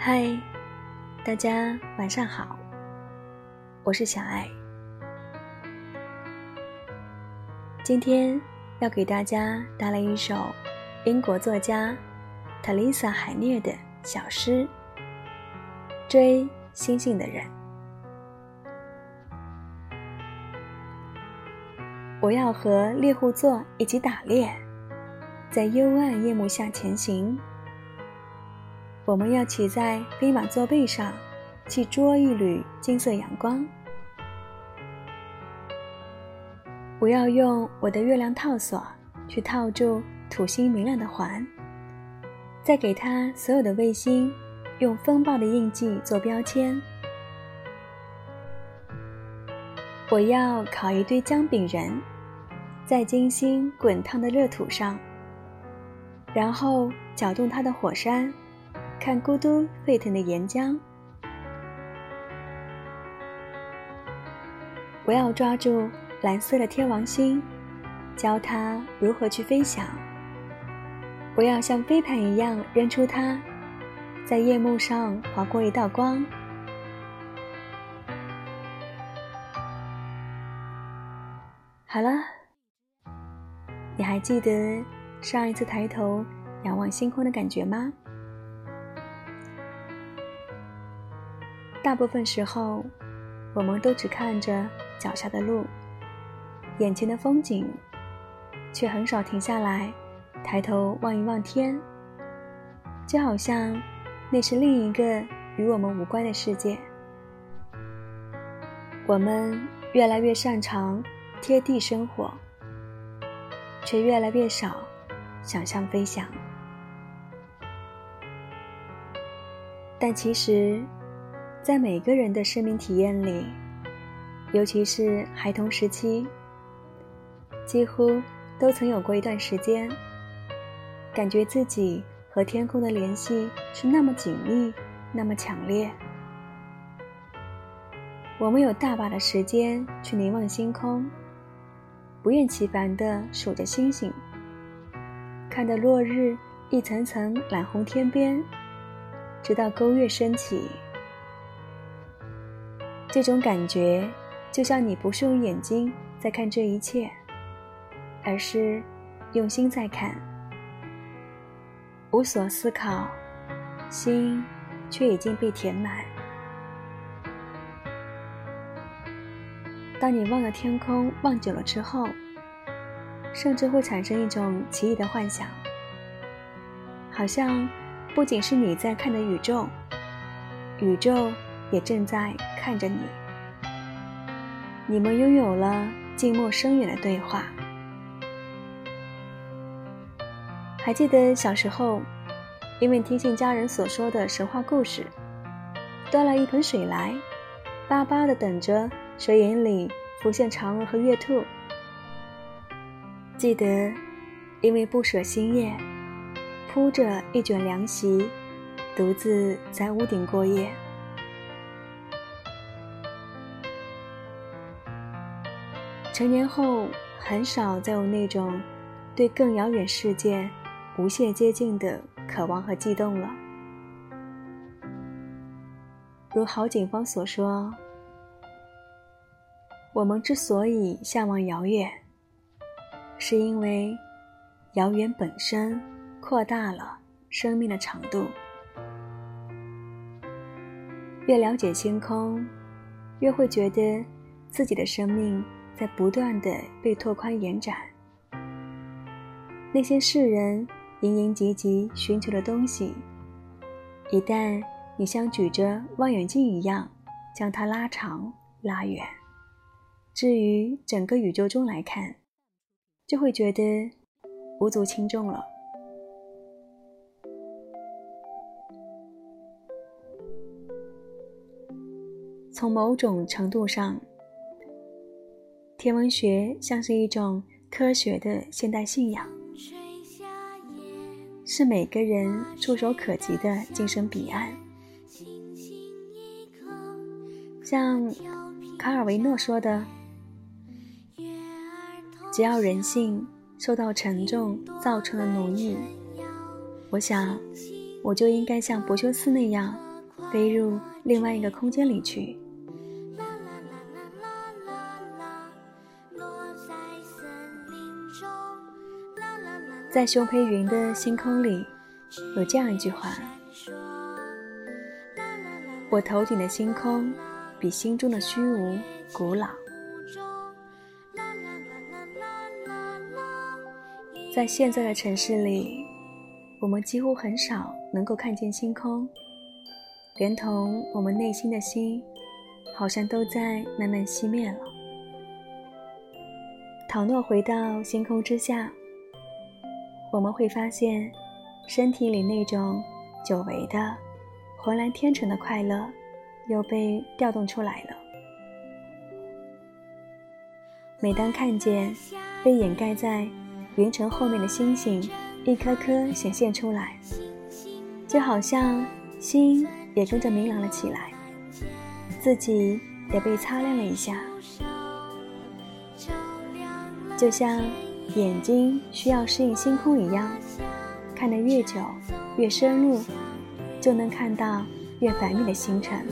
嗨，大家晚上好，我是小爱。今天要给大家带来一首英国作家塔丽莎·海涅的小诗《追星星的人》。我要和猎户座一起打猎，在幽暗夜幕下前行。我们要骑在飞马座背上，去捉一缕金色阳光。我要用我的月亮套索去套住土星明亮的环，再给它所有的卫星用风暴的印记做标签。我要烤一堆姜饼人，在金星滚烫的热土上，然后搅动它的火山。看咕嘟沸腾的岩浆，我要抓住蓝色的天王星，教它如何去飞翔。我要像飞盘一样扔出它，在夜幕上划过一道光。好了，你还记得上一次抬头仰望星空的感觉吗？大部分时候，我们都只看着脚下的路，眼前的风景，却很少停下来，抬头望一望天。就好像那是另一个与我们无关的世界。我们越来越擅长贴地生活，却越来越少想象飞翔。但其实。在每个人的生命体验里，尤其是孩童时期，几乎都曾有过一段时间，感觉自己和天空的联系是那么紧密，那么强烈。我们有大把的时间去凝望星空，不厌其烦地数着星星，看着落日一层层染红天边，直到勾月升起。这种感觉，就像你不是用眼睛在看这一切，而是用心在看，无所思考，心却已经被填满。当你望着天空望久了之后，甚至会产生一种奇异的幻想，好像不仅是你在看的宇宙，宇宙。也正在看着你，你们拥有了静默深远的对话。还记得小时候，因为听信家人所说的神话故事，端了一盆水来，巴巴的等着水眼里浮现嫦娥和月兔。记得，因为不舍星夜，铺着一卷凉席，独自在屋顶过夜。成年后，很少再有那种对更遥远世界无限接近的渴望和悸动了。如郝景芳所说：“我们之所以向往遥远，是因为遥远本身扩大了生命的长度。越了解星空，越会觉得自己的生命。”在不断的被拓宽延展，那些世人营营汲汲寻求的东西，一旦你像举着望远镜一样将它拉长拉远，至于整个宇宙中来看，就会觉得无足轻重了。从某种程度上。天文学像是一种科学的现代信仰，是每个人触手可及的精神彼岸。像卡尔维诺说的：“只要人性受到沉重造成的奴役，我想，我就应该像柏修斯那样飞入另外一个空间里去。在熊培云的星空里，有这样一句话：“我头顶的星空，比心中的虚无古老。”在现在的城市里，我们几乎很少能够看见星空，连同我们内心的心，好像都在慢慢熄灭了。倘若回到星空之下。我们会发现，身体里那种久违的、浑然天成的快乐，又被调动出来了。每当看见被掩盖在云层后面的星星一颗颗显现出来，就好像心也跟着明朗了起来，自己也被擦亮了一下，就像。眼睛需要适应星空一样，看得越久越深入，就能看到越繁密的星辰。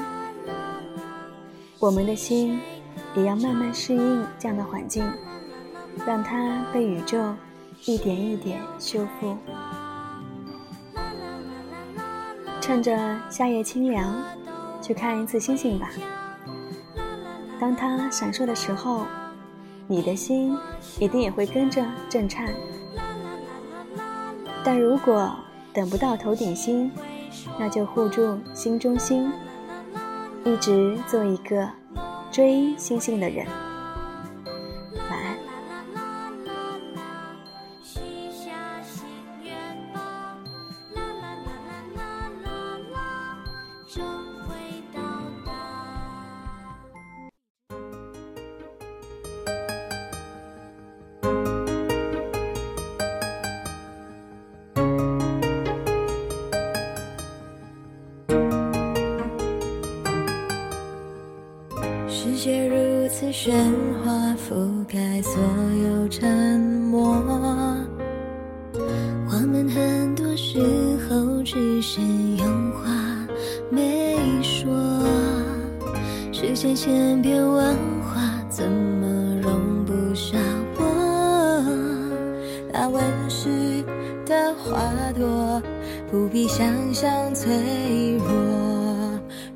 我们的心也要慢慢适应这样的环境，让它被宇宙一点一点修复。趁着夏夜清凉，去看一次星星吧。当它闪烁的时候。你的心一定也会跟着震颤，但如果等不到头顶星，那就护住心中心，一直做一个追星星的人。界如此喧哗，覆盖所有沉默。我们很多时候只是用话没说。世界千变万化，怎么容不下我？那温室的花朵，不必想象脆弱。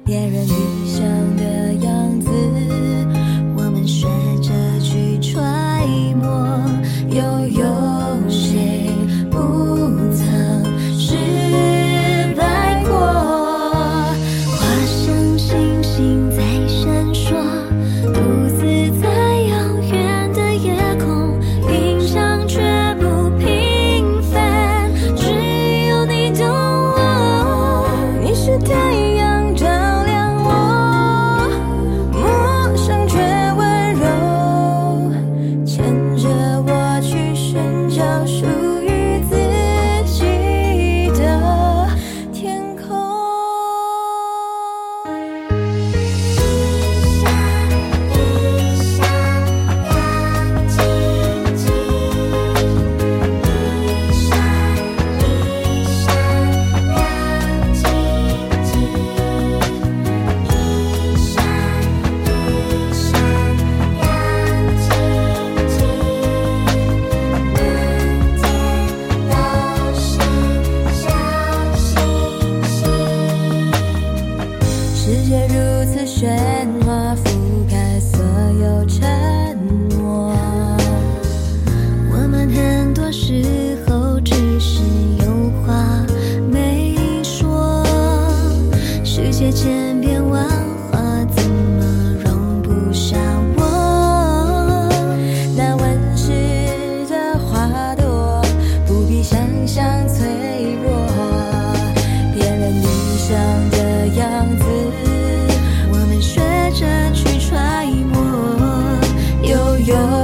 别人世界千变万化，怎么容不下我？那温室的花朵，不必想象脆弱。别人理想的样子，我们学着去揣摩。悠悠。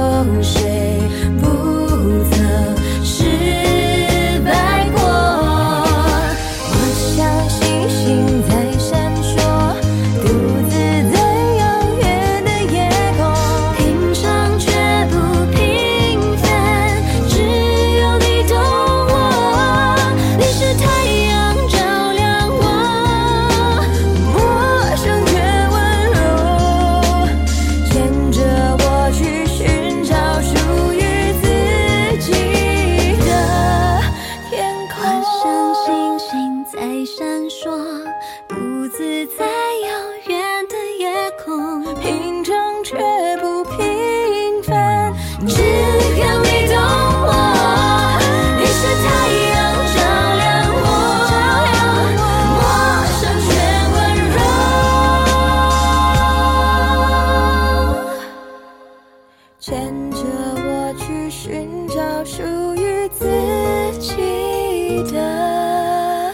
的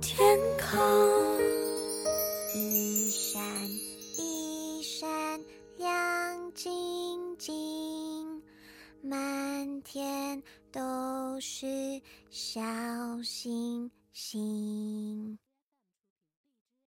天空。一闪一闪亮晶晶，满天都是小星星。